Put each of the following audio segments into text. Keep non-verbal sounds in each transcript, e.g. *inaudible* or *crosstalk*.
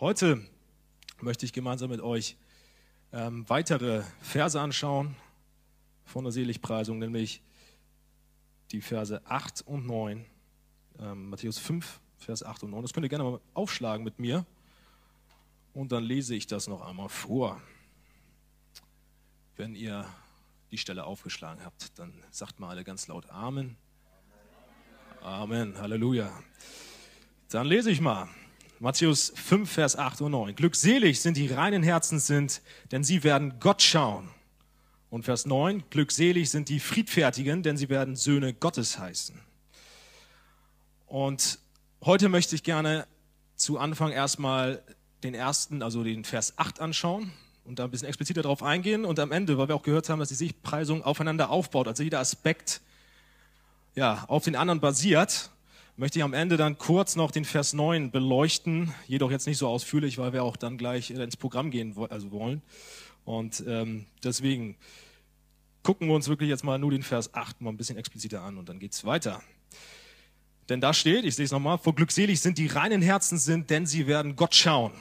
Heute möchte ich gemeinsam mit euch ähm, weitere Verse anschauen von der Seligpreisung, nämlich die Verse 8 und 9, ähm, Matthäus 5, Vers 8 und 9. Das könnt ihr gerne mal aufschlagen mit mir und dann lese ich das noch einmal vor. Wenn ihr die Stelle aufgeschlagen habt, dann sagt mal alle ganz laut Amen. Amen, Halleluja. Dann lese ich mal. Matthäus 5, Vers 8 und 9. Glückselig sind die reinen Herzen sind, denn sie werden Gott schauen. Und Vers 9, glückselig sind die Friedfertigen, denn sie werden Söhne Gottes heißen. Und heute möchte ich gerne zu Anfang erstmal den ersten, also den Vers 8 anschauen und da ein bisschen expliziter darauf eingehen. Und am Ende, weil wir auch gehört haben, dass die Sichtpreisung aufeinander aufbaut, also jeder Aspekt ja, auf den anderen basiert, möchte ich am Ende dann kurz noch den Vers 9 beleuchten, jedoch jetzt nicht so ausführlich, weil wir auch dann gleich ins Programm gehen also wollen. Und ähm, deswegen gucken wir uns wirklich jetzt mal nur den Vers 8 mal ein bisschen expliziter an und dann geht es weiter. Denn da steht, ich sehe es nochmal, vor glückselig sind die reinen Herzen sind, denn sie werden Gott schauen.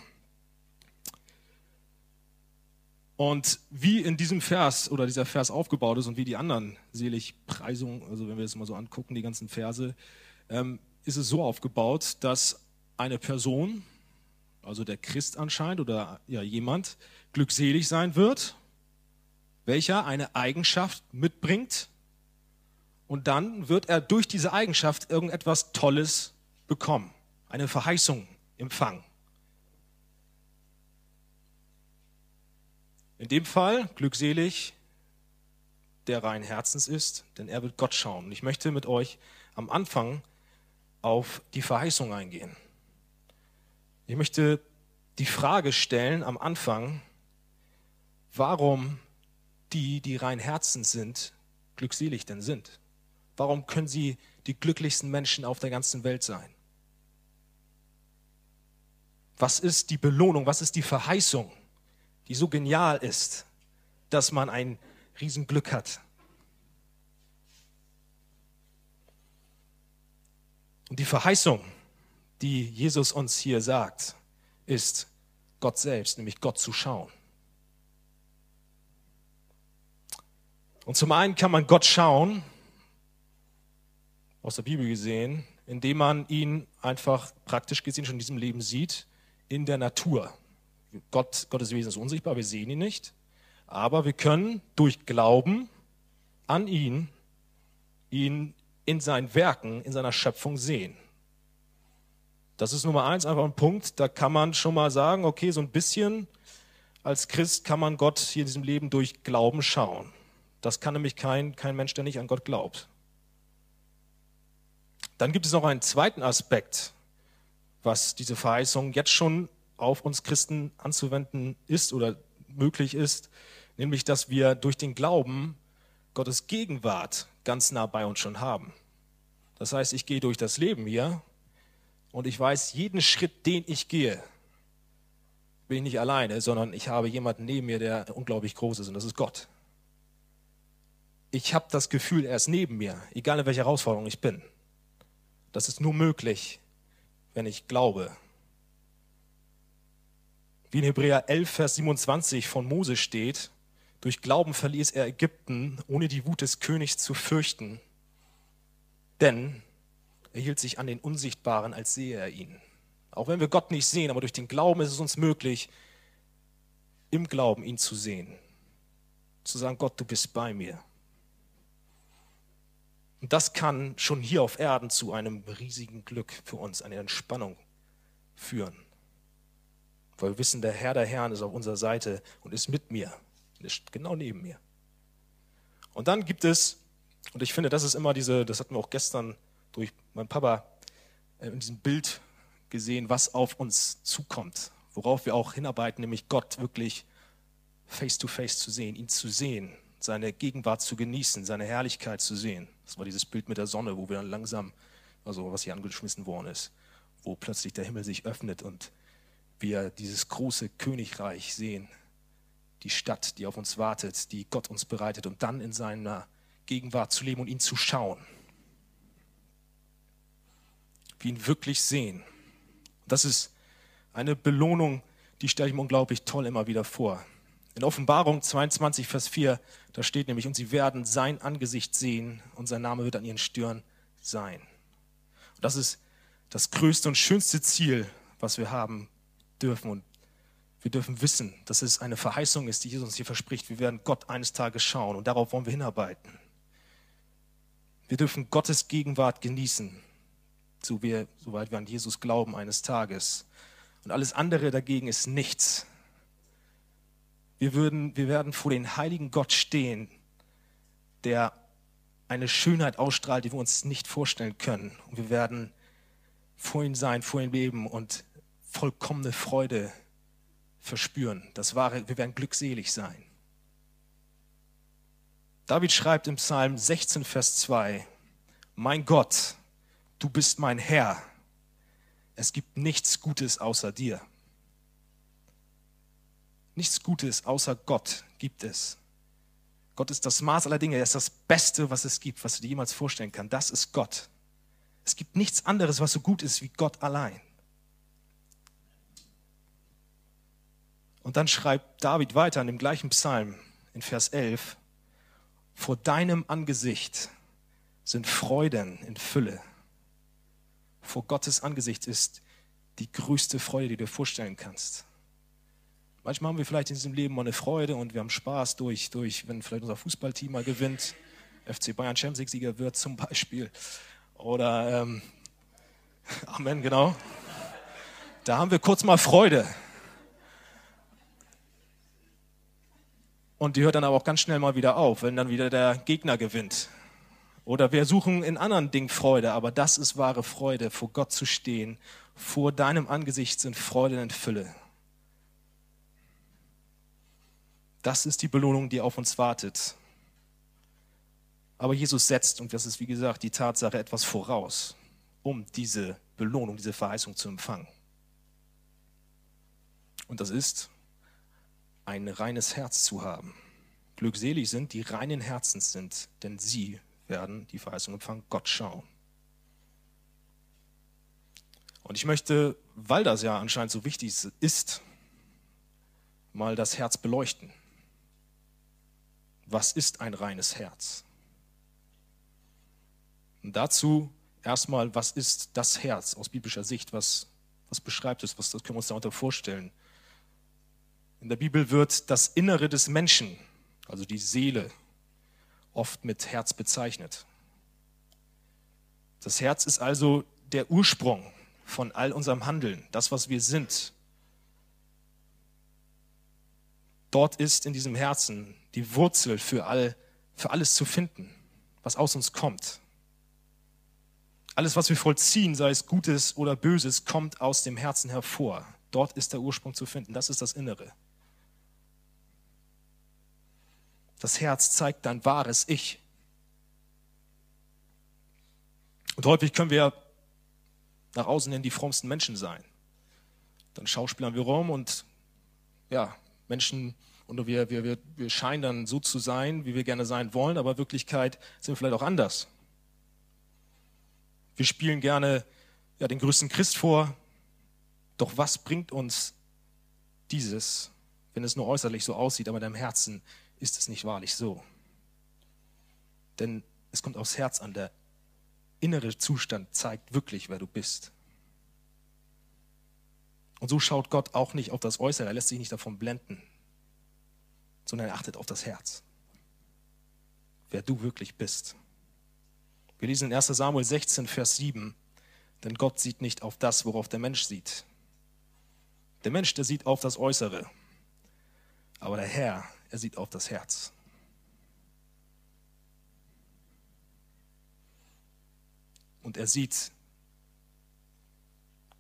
Und wie in diesem Vers oder dieser Vers aufgebaut ist und wie die anderen Seligpreisungen, also wenn wir es mal so angucken, die ganzen Verse, ähm, ist es so aufgebaut, dass eine Person, also der Christ anscheinend oder ja, jemand, glückselig sein wird, welcher eine Eigenschaft mitbringt und dann wird er durch diese Eigenschaft irgendetwas Tolles bekommen, eine Verheißung empfangen. In dem Fall glückselig, der rein Herzens ist, denn er wird Gott schauen. Und ich möchte mit euch am Anfang auf die Verheißung eingehen. Ich möchte die Frage stellen am Anfang, warum die, die rein Herzens sind, glückselig denn sind. Warum können sie die glücklichsten Menschen auf der ganzen Welt sein? Was ist die Belohnung, was ist die Verheißung, die so genial ist, dass man ein Riesenglück hat? Und die Verheißung, die Jesus uns hier sagt, ist Gott selbst, nämlich Gott zu schauen. Und zum einen kann man Gott schauen, aus der Bibel gesehen, indem man ihn einfach praktisch gesehen schon in diesem Leben sieht, in der Natur. Gott, Gottes Wesen ist unsichtbar, wir sehen ihn nicht, aber wir können durch Glauben an ihn, ihn in seinen Werken, in seiner Schöpfung sehen. Das ist Nummer eins, einfach ein Punkt, da kann man schon mal sagen, okay, so ein bisschen als Christ kann man Gott hier in diesem Leben durch Glauben schauen. Das kann nämlich kein, kein Mensch, der nicht an Gott glaubt. Dann gibt es noch einen zweiten Aspekt, was diese Verheißung jetzt schon auf uns Christen anzuwenden ist oder möglich ist, nämlich dass wir durch den Glauben Gottes Gegenwart ganz nah bei uns schon haben. Das heißt, ich gehe durch das Leben hier und ich weiß, jeden Schritt, den ich gehe, bin ich nicht alleine, sondern ich habe jemanden neben mir, der unglaublich groß ist und das ist Gott. Ich habe das Gefühl, er ist neben mir, egal in welcher Herausforderung ich bin. Das ist nur möglich, wenn ich glaube. Wie in Hebräer 11, Vers 27 von Mose steht, durch Glauben verließ er Ägypten, ohne die Wut des Königs zu fürchten, denn er hielt sich an den Unsichtbaren, als sehe er ihn. Auch wenn wir Gott nicht sehen, aber durch den Glauben ist es uns möglich, im Glauben ihn zu sehen. Zu sagen, Gott, du bist bei mir. Und das kann schon hier auf Erden zu einem riesigen Glück für uns, eine Entspannung führen. Weil wir wissen, der Herr der Herren ist auf unserer Seite und ist mit mir genau neben mir. Und dann gibt es, und ich finde, das ist immer diese, das hatten wir auch gestern durch meinen Papa äh, in diesem Bild gesehen, was auf uns zukommt, worauf wir auch hinarbeiten, nämlich Gott wirklich face to face zu sehen, ihn zu sehen, seine Gegenwart zu genießen, seine Herrlichkeit zu sehen. Das war dieses Bild mit der Sonne, wo wir dann langsam, also was hier angeschmissen worden ist, wo plötzlich der Himmel sich öffnet und wir dieses große Königreich sehen, die Stadt, die auf uns wartet, die Gott uns bereitet und dann in seiner Gegenwart zu leben und ihn zu schauen. Wir ihn wirklich sehen. Das ist Eine Belohnung, die stelle ich mir unglaublich toll immer wieder vor. In Offenbarung 22, Vers 4, da steht nämlich, und sie werden sein Angesicht sehen und sein Name wird an ihren Stirn sein. Und das ist das größte und schönste Ziel, was wir haben dürfen. Und wir dürfen wissen, dass es eine Verheißung ist, die Jesus uns hier verspricht. Wir werden Gott eines Tages schauen und darauf wollen wir hinarbeiten. Wir dürfen Gottes Gegenwart genießen, so wir, soweit wir an Jesus glauben eines Tages. Und alles andere dagegen ist nichts. Wir, würden, wir werden vor den heiligen Gott stehen, der eine Schönheit ausstrahlt, die wir uns nicht vorstellen können. Und wir werden vor ihm sein, vor ihm leben und vollkommene Freude verspüren. Das wahre, wir werden glückselig sein. David schreibt im Psalm 16, Vers 2, Mein Gott, du bist mein Herr. Es gibt nichts Gutes außer dir. Nichts Gutes außer Gott gibt es. Gott ist das Maß aller Dinge. Er ist das Beste, was es gibt, was du dir jemals vorstellen kannst. Das ist Gott. Es gibt nichts anderes, was so gut ist wie Gott allein. Und dann schreibt David weiter in dem gleichen Psalm in Vers 11, vor deinem Angesicht sind Freuden in Fülle. Vor Gottes Angesicht ist die größte Freude, die du dir vorstellen kannst. Manchmal haben wir vielleicht in diesem Leben mal eine Freude und wir haben Spaß durch, durch wenn vielleicht unser Fußballteam mal gewinnt, FC Bayern Champions League-Sieger wird zum Beispiel. Oder, ähm, *laughs* Amen, genau. Da haben wir kurz mal Freude. Und die hört dann aber auch ganz schnell mal wieder auf, wenn dann wieder der Gegner gewinnt. Oder wir suchen in anderen Dingen Freude, aber das ist wahre Freude, vor Gott zu stehen. Vor deinem Angesicht sind Freude in Fülle. Das ist die Belohnung, die auf uns wartet. Aber Jesus setzt, und das ist wie gesagt die Tatsache, etwas voraus, um diese Belohnung, diese Verheißung zu empfangen. Und das ist, ein reines Herz zu haben. Glückselig sind, die reinen Herzens sind, denn sie werden die Verheißung empfangen, Gott schauen. Und ich möchte, weil das ja anscheinend so wichtig ist, mal das Herz beleuchten was ist ein reines Herz? Und dazu erstmal, was ist das Herz aus biblischer Sicht? Was, was beschreibt es? Was das können wir uns darunter vorstellen? In der Bibel wird das Innere des Menschen, also die Seele, oft mit Herz bezeichnet. Das Herz ist also der Ursprung von all unserem Handeln, das, was wir sind. Dort ist in diesem Herzen die Wurzel für, all, für alles zu finden, was aus uns kommt. Alles, was wir vollziehen, sei es Gutes oder Böses, kommt aus dem Herzen hervor. Dort ist der Ursprung zu finden. Das ist das Innere. Das Herz zeigt dein wahres Ich. Und häufig können wir nach außen hin die frommsten Menschen sein. Dann schauspielern wir rum und ja, Menschen und wir, wir, wir, wir scheinen dann so zu sein, wie wir gerne sein wollen, aber in Wirklichkeit sind wir vielleicht auch anders. Wir spielen gerne ja, den größten Christ vor, doch was bringt uns dieses, wenn es nur äußerlich so aussieht, aber in deinem Herzen ist es nicht wahrlich so? Denn es kommt aufs Herz an, der innere Zustand zeigt wirklich, wer du bist. Und so schaut Gott auch nicht auf das Äußere, er lässt sich nicht davon blenden sondern er achtet auf das Herz. Wer du wirklich bist. Wir lesen in 1 Samuel 16, Vers 7, denn Gott sieht nicht auf das, worauf der Mensch sieht. Der Mensch, der sieht auf das Äußere, aber der Herr, er sieht auf das Herz. Und er sieht,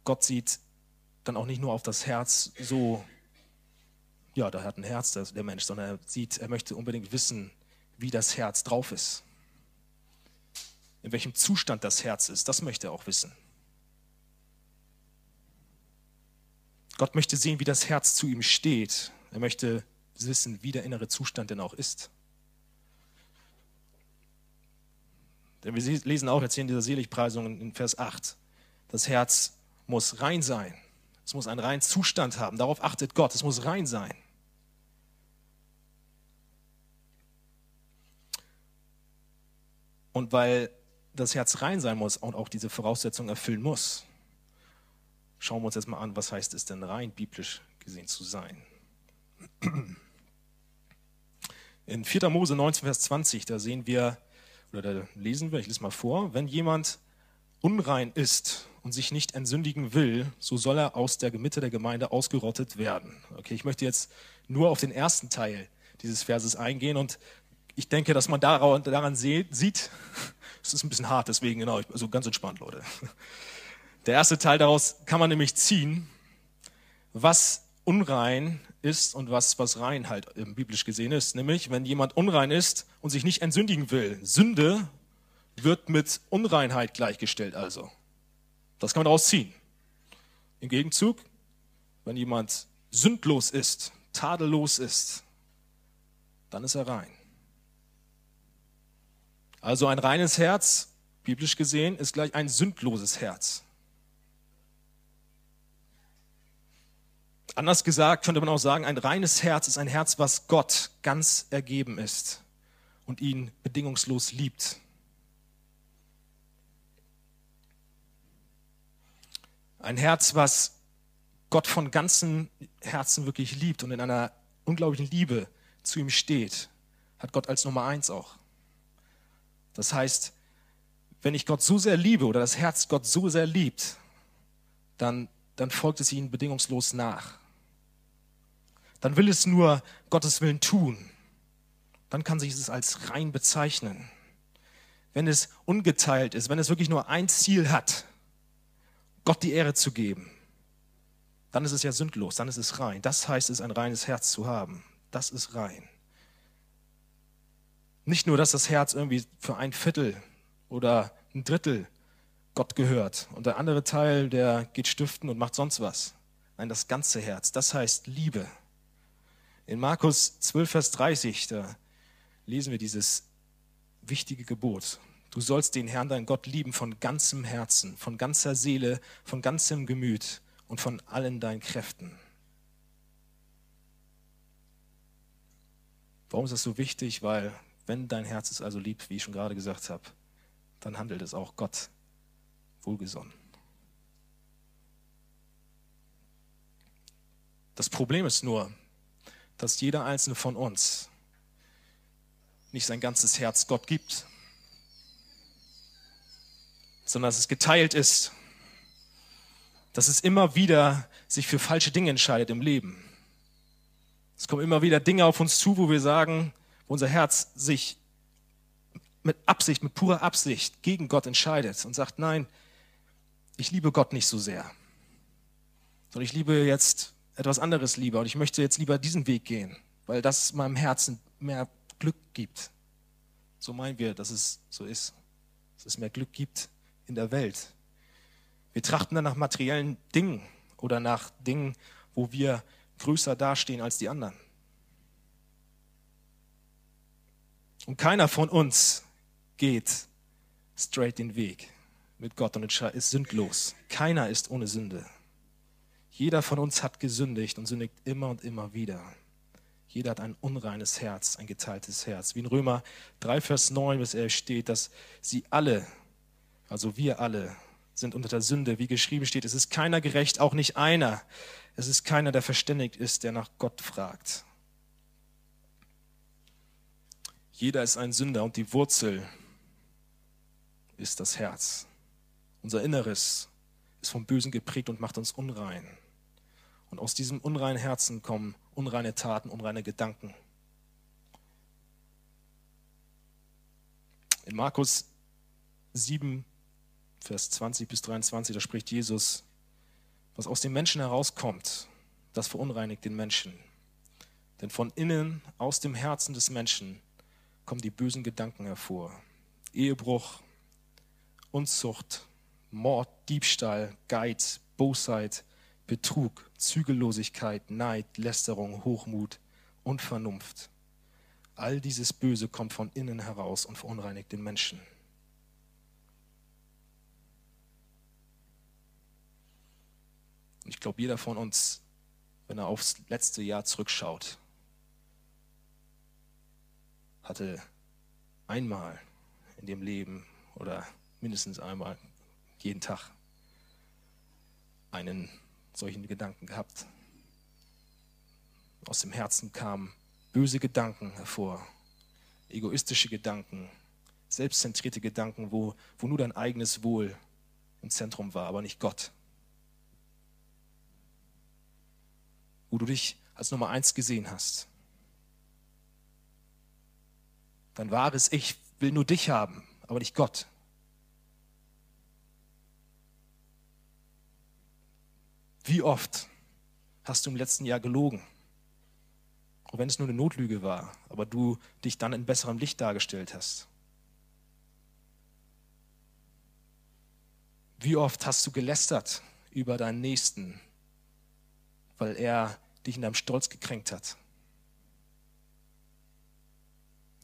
Gott sieht dann auch nicht nur auf das Herz so, ja, da hat ein Herz der Mensch, sondern er sieht, er möchte unbedingt wissen, wie das Herz drauf ist. In welchem Zustand das Herz ist, das möchte er auch wissen. Gott möchte sehen, wie das Herz zu ihm steht. Er möchte wissen, wie der innere Zustand denn auch ist. Denn wir lesen auch jetzt hier in dieser Seligpreisung in Vers 8, das Herz muss rein sein, Es muss einen reinen Zustand haben. Darauf achtet Gott. Es muss rein sein. Und weil das Herz rein sein muss und auch diese Voraussetzung erfüllen muss, schauen wir uns jetzt mal an, was heißt es denn rein biblisch gesehen zu sein. In 4. Mose 19, Vers 20, da sehen wir, oder da lesen wir, ich lese mal vor, wenn jemand unrein ist und sich nicht entsündigen will, so soll er aus der Mitte der Gemeinde ausgerottet werden. Okay, ich möchte jetzt nur auf den ersten Teil dieses Verses eingehen und ich denke, dass man daran sieht, *laughs* es ist ein bisschen hart, deswegen genau, also ganz entspannt, Leute. Der erste Teil daraus kann man nämlich ziehen, was unrein ist und was, was rein halt biblisch gesehen ist. Nämlich, wenn jemand unrein ist und sich nicht entsündigen will. Sünde wird mit Unreinheit gleichgestellt also. Das kann man daraus ziehen. Im Gegenzug, wenn jemand sündlos ist, tadellos ist, dann ist er rein. Also ein reines Herz, biblisch gesehen, ist gleich ein sündloses Herz. Anders gesagt könnte man auch sagen, ein reines Herz ist ein Herz, was Gott ganz ergeben ist und ihn bedingungslos liebt. Ein Herz, was Gott von ganzem Herzen wirklich liebt und in einer unglaublichen Liebe zu ihm steht, hat Gott als Nummer eins auch. Das heißt, wenn ich Gott so sehr liebe oder das Herz Gott so sehr liebt, dann, dann folgt es ihnen bedingungslos nach. Dann will es nur Gottes Willen tun. Dann kann sich es als rein bezeichnen. Wenn es ungeteilt ist, wenn es wirklich nur ein Ziel hat, Gott die Ehre zu geben, dann ist es ja sündlos, dann ist es rein. Das heißt es, ein reines Herz zu haben. Das ist rein. Nicht nur, dass das Herz irgendwie für ein Viertel oder ein Drittel Gott gehört und der andere Teil, der geht stiften und macht sonst was. Nein, das ganze Herz, das heißt Liebe. In Markus 12, Vers 30, da lesen wir dieses wichtige Gebot. Du sollst den Herrn, dein Gott, lieben von ganzem Herzen, von ganzer Seele, von ganzem Gemüt und von allen deinen Kräften. Warum ist das so wichtig? Weil wenn dein Herz es also liebt, wie ich schon gerade gesagt habe, dann handelt es auch Gott wohlgesonnen. Das Problem ist nur, dass jeder einzelne von uns nicht sein ganzes Herz Gott gibt, sondern dass es geteilt ist, dass es immer wieder sich für falsche Dinge entscheidet im Leben. Es kommen immer wieder Dinge auf uns zu, wo wir sagen, wo unser Herz sich mit Absicht, mit purer Absicht gegen Gott entscheidet und sagt, nein, ich liebe Gott nicht so sehr, sondern ich liebe jetzt etwas anderes lieber und ich möchte jetzt lieber diesen Weg gehen, weil das meinem Herzen mehr Glück gibt. So meinen wir, dass es so ist, dass es mehr Glück gibt in der Welt. Wir trachten dann nach materiellen Dingen oder nach Dingen, wo wir größer dastehen als die anderen. Und keiner von uns geht straight den Weg mit Gott und ist sündlos. Keiner ist ohne Sünde. Jeder von uns hat gesündigt und sündigt immer und immer wieder. Jeder hat ein unreines Herz, ein geteiltes Herz. Wie in Römer 3, Vers 9 bis 11 steht, dass sie alle, also wir alle, sind unter der Sünde. Wie geschrieben steht, es ist keiner gerecht, auch nicht einer. Es ist keiner, der verständigt ist, der nach Gott fragt. Jeder ist ein Sünder und die Wurzel ist das Herz. Unser Inneres ist vom Bösen geprägt und macht uns unrein. Und aus diesem unreinen Herzen kommen unreine Taten, unreine Gedanken. In Markus 7, Vers 20 bis 23, da spricht Jesus, was aus dem Menschen herauskommt, das verunreinigt den Menschen. Denn von innen, aus dem Herzen des Menschen, kommen die bösen Gedanken hervor. Ehebruch, Unzucht, Mord, Diebstahl, Geiz, Bosheit, Betrug, Zügellosigkeit, Neid, Lästerung, Hochmut, Unvernunft. All dieses Böse kommt von innen heraus und verunreinigt den Menschen. Und ich glaube, jeder von uns, wenn er aufs letzte Jahr zurückschaut, hatte einmal in dem Leben oder mindestens einmal jeden Tag einen solchen Gedanken gehabt. Aus dem Herzen kamen böse Gedanken hervor, egoistische Gedanken, selbstzentrierte Gedanken, wo, wo nur dein eigenes Wohl im Zentrum war, aber nicht Gott. Wo du dich als Nummer eins gesehen hast. Dein wahres Ich will nur dich haben, aber nicht Gott. Wie oft hast du im letzten Jahr gelogen? Auch wenn es nur eine Notlüge war, aber du dich dann in besserem Licht dargestellt hast. Wie oft hast du gelästert über deinen Nächsten, weil er dich in deinem Stolz gekränkt hat?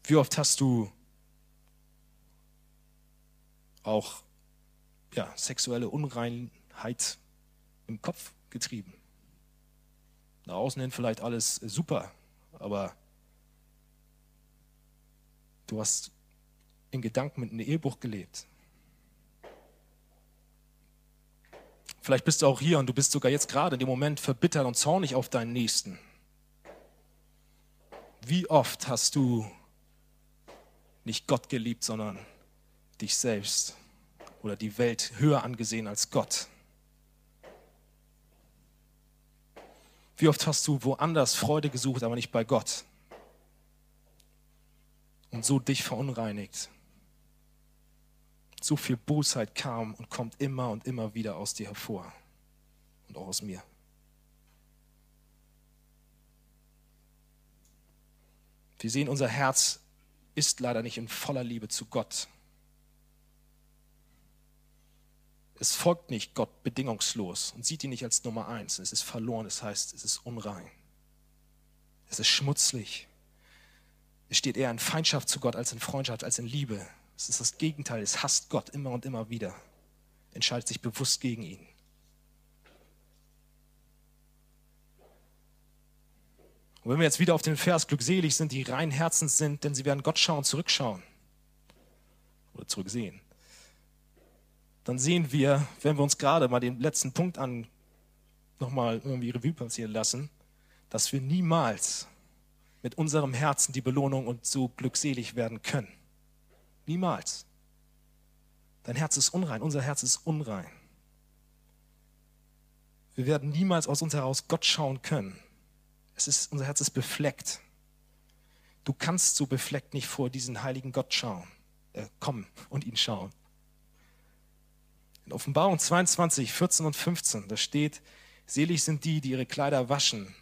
Wie oft hast du auch ja, sexuelle Unreinheit im Kopf getrieben? Nach außen hin vielleicht alles super, aber du hast in Gedanken mit einem Ehebruch gelebt. Vielleicht bist du auch hier und du bist sogar jetzt gerade in dem Moment verbittert und zornig auf deinen Nächsten. Wie oft hast du nicht Gott geliebt, sondern dich selbst oder die Welt höher angesehen als Gott? Wie oft hast du woanders Freude gesucht, aber nicht bei Gott? Und so dich verunreinigt. So viel Bosheit kam und kommt immer und immer wieder aus dir hervor und auch aus mir. Wir sehen, unser Herz ist leider nicht in voller Liebe zu Gott. Es folgt nicht Gott bedingungslos und sieht ihn nicht als Nummer eins. Es ist verloren, das heißt, es ist unrein. Es ist schmutzlich. Es steht eher in Feindschaft zu Gott als in Freundschaft, als in Liebe. Es ist das Gegenteil, es hasst Gott immer und immer wieder, entscheidet sich bewusst gegen ihn. Und wenn wir jetzt wieder auf den Vers glückselig sind, die rein Herzens sind, denn sie werden Gott schauen, zurückschauen oder zurücksehen, dann sehen wir, wenn wir uns gerade mal den letzten Punkt an nochmal irgendwie Revue passieren lassen, dass wir niemals mit unserem Herzen die Belohnung und so glückselig werden können. Niemals. Dein Herz ist unrein, unser Herz ist unrein. Wir werden niemals aus uns heraus Gott schauen können. Es ist, unser Herz ist befleckt. Du kannst so befleckt nicht vor diesen heiligen Gott schauen, äh, kommen und ihn schauen. In Offenbarung 22, 14 und 15, da steht, selig sind die, die ihre Kleider waschen,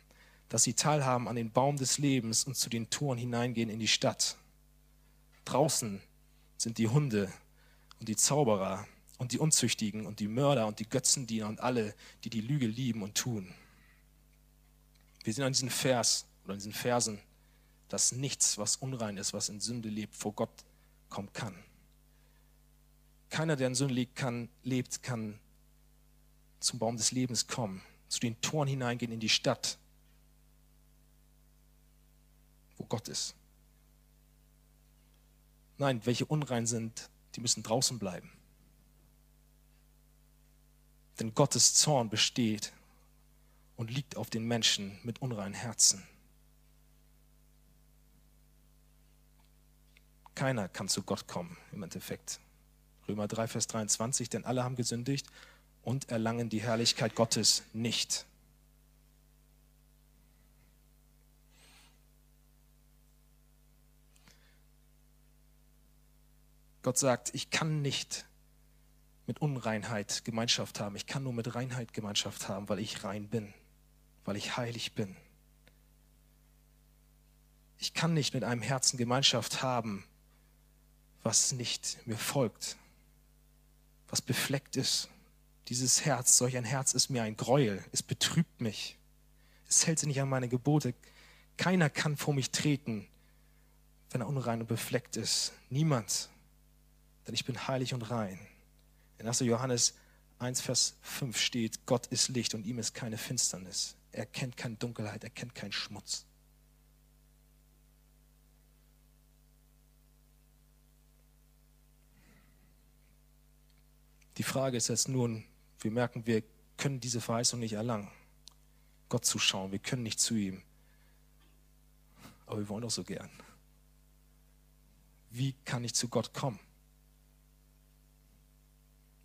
dass sie teilhaben an den Baum des Lebens und zu den Toren hineingehen in die Stadt. Draußen sind die Hunde und die Zauberer und die Unzüchtigen und die Mörder und die Götzendiener und alle, die die Lüge lieben und tun. Wir sehen an diesem Vers oder an diesen Versen, dass nichts, was unrein ist, was in Sünde lebt, vor Gott kommen kann. Keiner, der in Sünde lebt, kann, lebt, kann zum Baum des Lebens kommen, zu den Toren hineingehen in die Stadt, wo Gott ist. Nein, welche unrein sind, die müssen draußen bleiben. Denn Gottes Zorn besteht und liegt auf den Menschen mit unreinen Herzen. Keiner kann zu Gott kommen im Endeffekt. Römer 3, Vers 23, denn alle haben gesündigt und erlangen die Herrlichkeit Gottes nicht. Gott sagt, ich kann nicht mit Unreinheit Gemeinschaft haben. Ich kann nur mit Reinheit Gemeinschaft haben, weil ich rein bin, weil ich heilig bin. Ich kann nicht mit einem Herzen Gemeinschaft haben, was nicht mir folgt, was befleckt ist. Dieses Herz, solch ein Herz ist mir ein Gräuel, es betrübt mich, es hält sich nicht an meine Gebote. Keiner kann vor mich treten, wenn er unrein und befleckt ist. Niemand denn ich bin heilig und rein. In 1. Johannes 1, Vers 5 steht, Gott ist Licht und ihm ist keine Finsternis. Er kennt keine Dunkelheit, er kennt keinen Schmutz. Die Frage ist jetzt nun, wir merken, wir können diese Verheißung nicht erlangen, Gott zu schauen, wir können nicht zu ihm. Aber wir wollen doch so gern. Wie kann ich zu Gott kommen?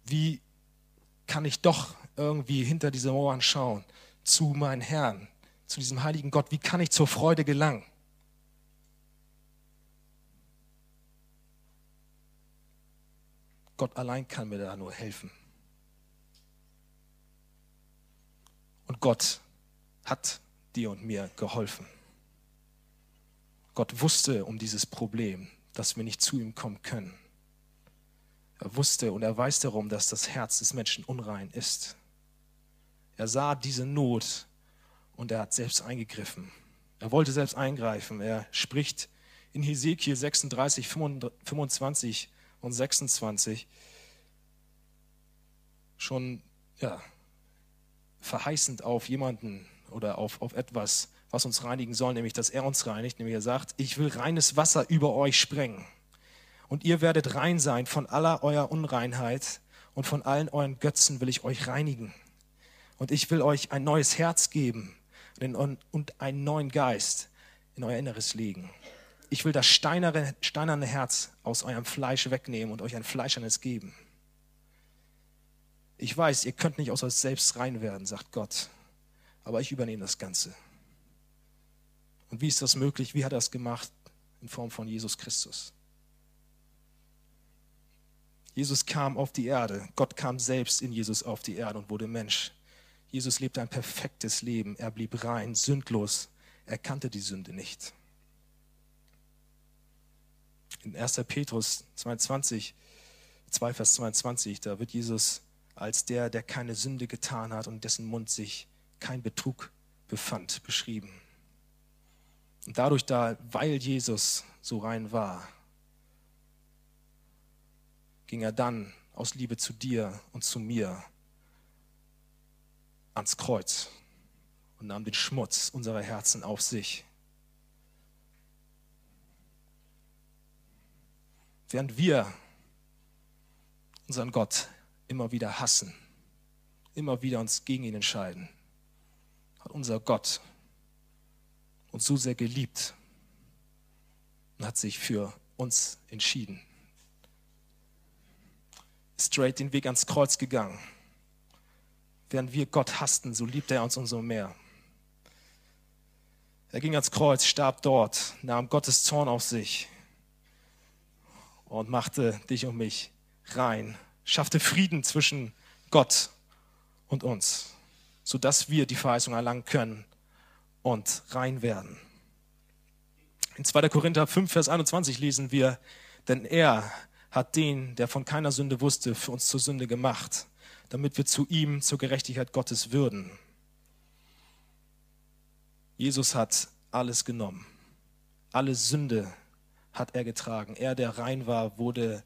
Wie kann ich doch irgendwie hinter diese Mauern schauen zu meinem Herrn, zu diesem heiligen Gott? Wie kann ich zur Freude gelangen? Gott allein kann mir da nur helfen. Und Gott hat dir und mir geholfen. Gott wusste um dieses Problem, dass wir nicht zu ihm kommen können. Er wusste und er weiß darum, dass das Herz des Menschen unrein ist. Er sah diese Not und er hat selbst eingegriffen. Er wollte selbst eingreifen. Er spricht in Hesekiel 36, 25 und 26 schon ja, verheißend auf jemanden oder auf, auf etwas, was uns reinigen soll, nämlich dass er uns reinigt, nämlich er sagt, ich will reines Wasser über euch sprengen und ihr werdet rein sein von aller eurer Unreinheit und von allen euren Götzen will ich euch reinigen. Und ich will euch ein neues Herz geben und einen neuen Geist in euer Inneres legen. Ich will das steinerne, steinerne Herz aus eurem Fleisch wegnehmen und euch ein fleischernes geben. Ich weiß, ihr könnt nicht aus euch selbst rein werden, sagt Gott, aber ich übernehme das Ganze. Und wie ist das möglich? Wie hat er das gemacht? In Form von Jesus Christus. Jesus kam auf die Erde. Gott kam selbst in Jesus auf die Erde und wurde Mensch. Jesus lebte ein perfektes Leben. Er blieb rein, sündlos. Er kannte die Sünde nicht. In 1. Petrus 22, 2 Vers 22, da wird Jesus als der, der keine Sünde getan hat und dessen Mund sich kein Betrug befand, beschrieben. Und dadurch, da, weil Jesus so rein war, ging er dann aus Liebe zu dir und zu mir ans Kreuz und nahm den Schmutz unserer Herzen auf sich. Während wir unseren Gott immer wieder hassen, immer wieder uns gegen ihn entscheiden, hat unser Gott uns so sehr geliebt und hat sich für uns entschieden. Straight den Weg ans Kreuz gegangen. Während wir Gott hassten, so liebte er uns umso mehr. Er ging ans Kreuz, starb dort, nahm Gottes Zorn auf sich und machte dich und mich rein, schaffte Frieden zwischen Gott und uns, sodass wir die Verheißung erlangen können, und rein werden. In 2. Korinther 5, Vers 21 lesen wir, denn er hat den, der von keiner Sünde wusste, für uns zur Sünde gemacht, damit wir zu ihm zur Gerechtigkeit Gottes würden. Jesus hat alles genommen. Alle Sünde hat er getragen. Er, der rein war, wurde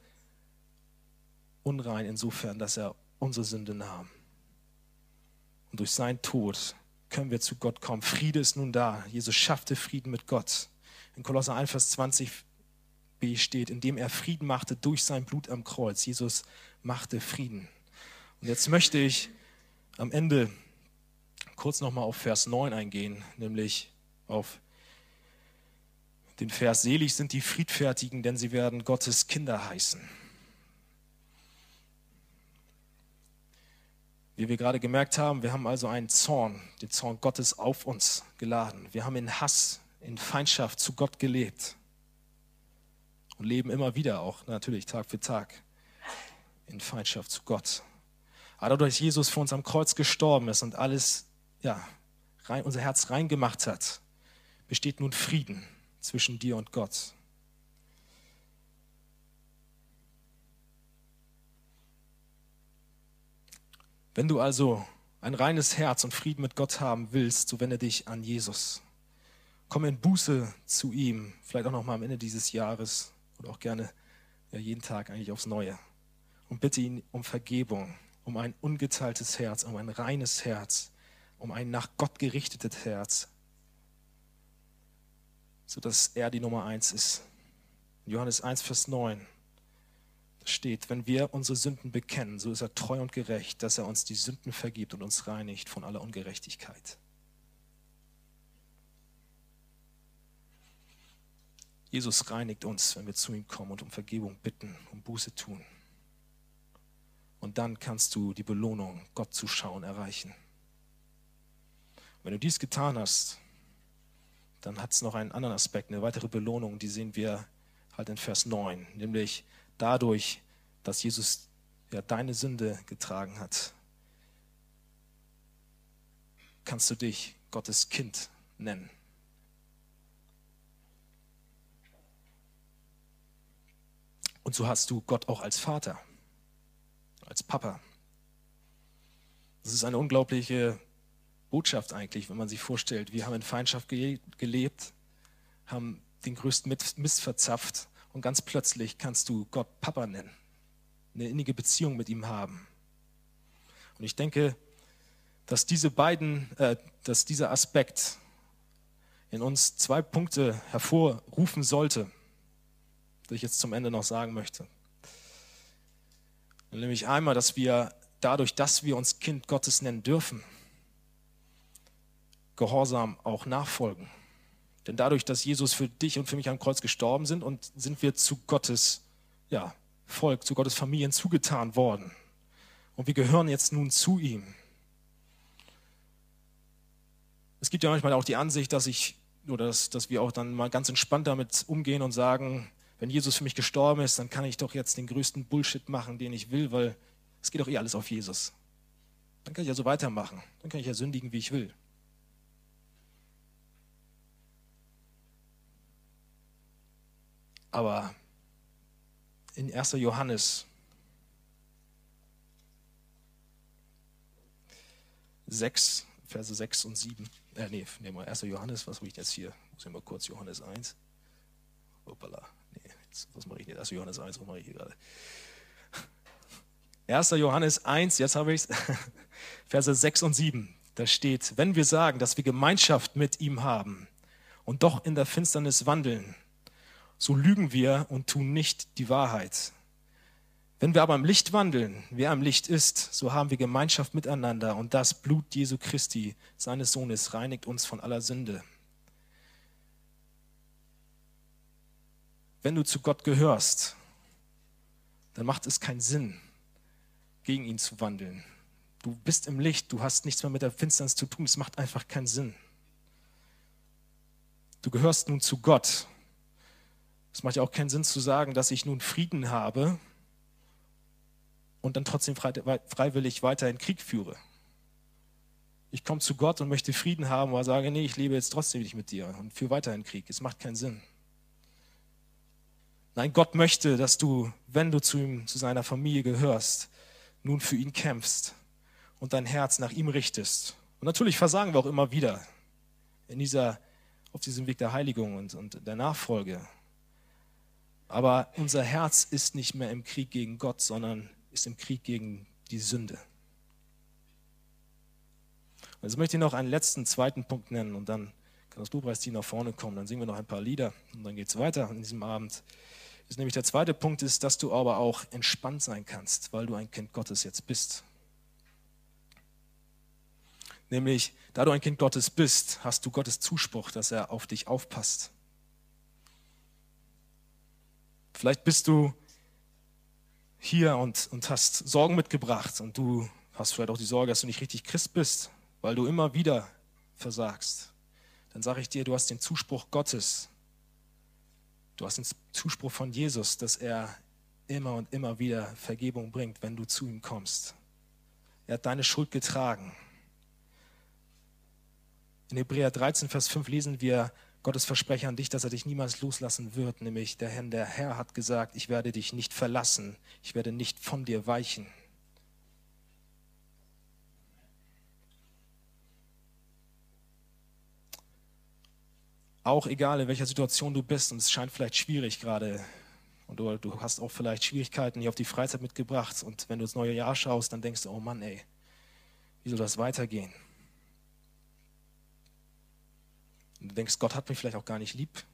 unrein insofern, dass er unsere Sünde nahm. Und durch seinen Tod können wir zu Gott kommen. Friede ist nun da. Jesus schaffte Frieden mit Gott. In Kolosser 1, Vers 20b steht, indem er Frieden machte durch sein Blut am Kreuz. Jesus machte Frieden. Und jetzt möchte ich am Ende kurz nochmal auf Vers 9 eingehen, nämlich auf den Vers, selig sind die Friedfertigen, denn sie werden Gottes Kinder heißen. Wie wir gerade gemerkt haben, wir haben also einen Zorn, den Zorn Gottes auf uns geladen. Wir haben in Hass, in Feindschaft zu Gott gelebt und leben immer wieder auch, natürlich Tag für Tag, in Feindschaft zu Gott. Aber dadurch, dass Jesus für uns am Kreuz gestorben ist und alles, ja, rein, unser Herz reingemacht hat, besteht nun Frieden zwischen dir und Gott. Wenn du also ein reines Herz und Frieden mit Gott haben willst, so wende dich an Jesus. Komm in Buße zu ihm, vielleicht auch noch mal am Ende dieses Jahres oder auch gerne ja, jeden Tag eigentlich aufs Neue. Und bitte ihn um Vergebung um ein ungeteiltes Herz, um ein reines Herz, um ein nach Gott gerichtetes Herz, sodass er die Nummer eins ist. In Johannes 1, Vers 9 steht, wenn wir unsere Sünden bekennen, so ist er treu und gerecht, dass er uns die Sünden vergibt und uns reinigt von aller Ungerechtigkeit. Jesus reinigt uns, wenn wir zu ihm kommen und um Vergebung bitten, um Buße tun. Und dann kannst du die Belohnung, Gott zu schauen, erreichen. Wenn du dies getan hast, dann hat es noch einen anderen Aspekt, eine weitere Belohnung, die sehen wir halt in Vers 9, nämlich dadurch, dass Jesus ja deine Sünde getragen hat, kannst du dich Gottes Kind nennen. Und so hast du Gott auch als Vater, als Papa. Das ist eine unglaubliche Botschaft eigentlich, wenn man sich vorstellt, wir haben in Feindschaft gelebt, haben den größten Mist verzapft und ganz plötzlich kannst du Gott Papa nennen, eine innige Beziehung mit ihm haben. Und ich denke, dass diese beiden, äh, dass dieser Aspekt in uns zwei Punkte hervorrufen sollte die ich jetzt zum Ende noch sagen möchte. Nämlich einmal, dass wir dadurch, dass wir uns Kind Gottes nennen dürfen, Gehorsam auch nachfolgen. Denn dadurch, dass Jesus für dich und für mich am Kreuz gestorben sind und sind wir zu Gottes ja, Volk, zu Gottes Familien zugetan worden. Und wir gehören jetzt nun zu ihm. Es gibt ja manchmal auch die Ansicht, dass ich, oder dass, dass wir auch dann mal ganz entspannt damit umgehen und sagen, wenn Jesus für mich gestorben ist, dann kann ich doch jetzt den größten Bullshit machen, den ich will, weil es geht doch eh alles auf Jesus. Dann kann ich ja so weitermachen. Dann kann ich ja sündigen, wie ich will. Aber in 1. Johannes 6, Verse 6 und 7, äh, nee, nehmen wir 1. Johannes, was will ich jetzt hier? Muss ich mal kurz Johannes 1. Hoppala. Nee, was mache ich nicht? 1. Johannes 1, was mache ich hier gerade? *laughs* 1. Johannes 1, jetzt habe ich es, *laughs* Verse 6 und 7. Da steht, wenn wir sagen, dass wir Gemeinschaft mit ihm haben und doch in der Finsternis wandeln, so lügen wir und tun nicht die Wahrheit. Wenn wir aber im Licht wandeln, wer im Licht ist, so haben wir Gemeinschaft miteinander und das Blut Jesu Christi, seines Sohnes, reinigt uns von aller Sünde. wenn du zu Gott gehörst, dann macht es keinen Sinn, gegen ihn zu wandeln. Du bist im Licht, du hast nichts mehr mit der Finsternis zu tun, es macht einfach keinen Sinn. Du gehörst nun zu Gott. Es macht ja auch keinen Sinn zu sagen, dass ich nun Frieden habe und dann trotzdem freiwillig weiterhin Krieg führe. Ich komme zu Gott und möchte Frieden haben, aber sage, nee, ich lebe jetzt trotzdem nicht mit dir und führe weiterhin Krieg. Es macht keinen Sinn. Nein, Gott möchte, dass du, wenn du zu ihm, zu seiner Familie gehörst, nun für ihn kämpfst und dein Herz nach ihm richtest. Und natürlich versagen wir auch immer wieder in dieser, auf diesem Weg der Heiligung und, und der Nachfolge. Aber unser Herz ist nicht mehr im Krieg gegen Gott, sondern ist im Krieg gegen die Sünde. Jetzt möchte ich noch einen letzten, zweiten Punkt nennen und dann kann das Lobpreisteam nach vorne kommen. Dann singen wir noch ein paar Lieder und dann geht es weiter an diesem Abend ist nämlich der zweite Punkt ist, dass du aber auch entspannt sein kannst, weil du ein Kind Gottes jetzt bist. Nämlich, da du ein Kind Gottes bist, hast du Gottes Zuspruch, dass er auf dich aufpasst. Vielleicht bist du hier und, und hast Sorgen mitgebracht und du hast vielleicht auch die Sorge, dass du nicht richtig Christ bist, weil du immer wieder versagst. Dann sage ich dir, du hast den Zuspruch Gottes, Du hast den Zuspruch von Jesus, dass er immer und immer wieder Vergebung bringt, wenn du zu ihm kommst. Er hat deine Schuld getragen. In Hebräer 13, Vers 5 lesen wir Gottes Versprechen an dich, dass er dich niemals loslassen wird, nämlich der Herr, der Herr hat gesagt, ich werde dich nicht verlassen, ich werde nicht von dir weichen. Auch egal, in welcher Situation du bist, und es scheint vielleicht schwierig gerade Und du, du hast auch vielleicht Schwierigkeiten hier auf die Freizeit mitgebracht. Und wenn du ins neue Jahr schaust, dann denkst du, oh Mann, ey, wie soll das weitergehen? Und du denkst, Gott hat mich vielleicht auch gar nicht lieb.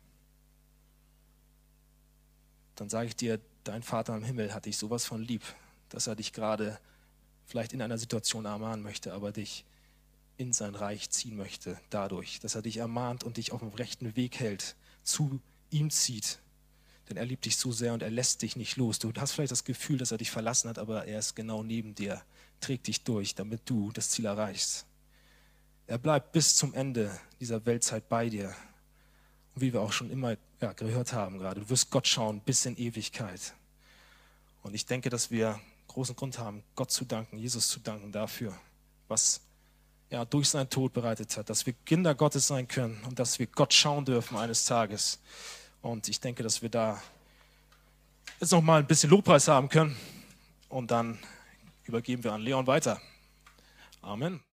Dann sage ich dir, dein Vater im Himmel hat dich sowas von lieb, dass er dich gerade vielleicht in einer Situation ermahnen möchte, aber dich in sein Reich ziehen möchte, dadurch, dass er dich ermahnt und dich auf dem rechten Weg hält, zu ihm zieht. Denn er liebt dich so sehr und er lässt dich nicht los. Du hast vielleicht das Gefühl, dass er dich verlassen hat, aber er ist genau neben dir, trägt dich durch, damit du das Ziel erreichst. Er bleibt bis zum Ende dieser Weltzeit bei dir. Und wie wir auch schon immer ja, gehört haben gerade, du wirst Gott schauen bis in Ewigkeit. Und ich denke, dass wir großen Grund haben, Gott zu danken, Jesus zu danken dafür, was er durch seinen Tod bereitet hat, dass wir Kinder Gottes sein können und dass wir Gott schauen dürfen eines Tages. Und ich denke, dass wir da jetzt noch mal ein bisschen Lobpreis haben können und dann übergeben wir an Leon weiter. Amen.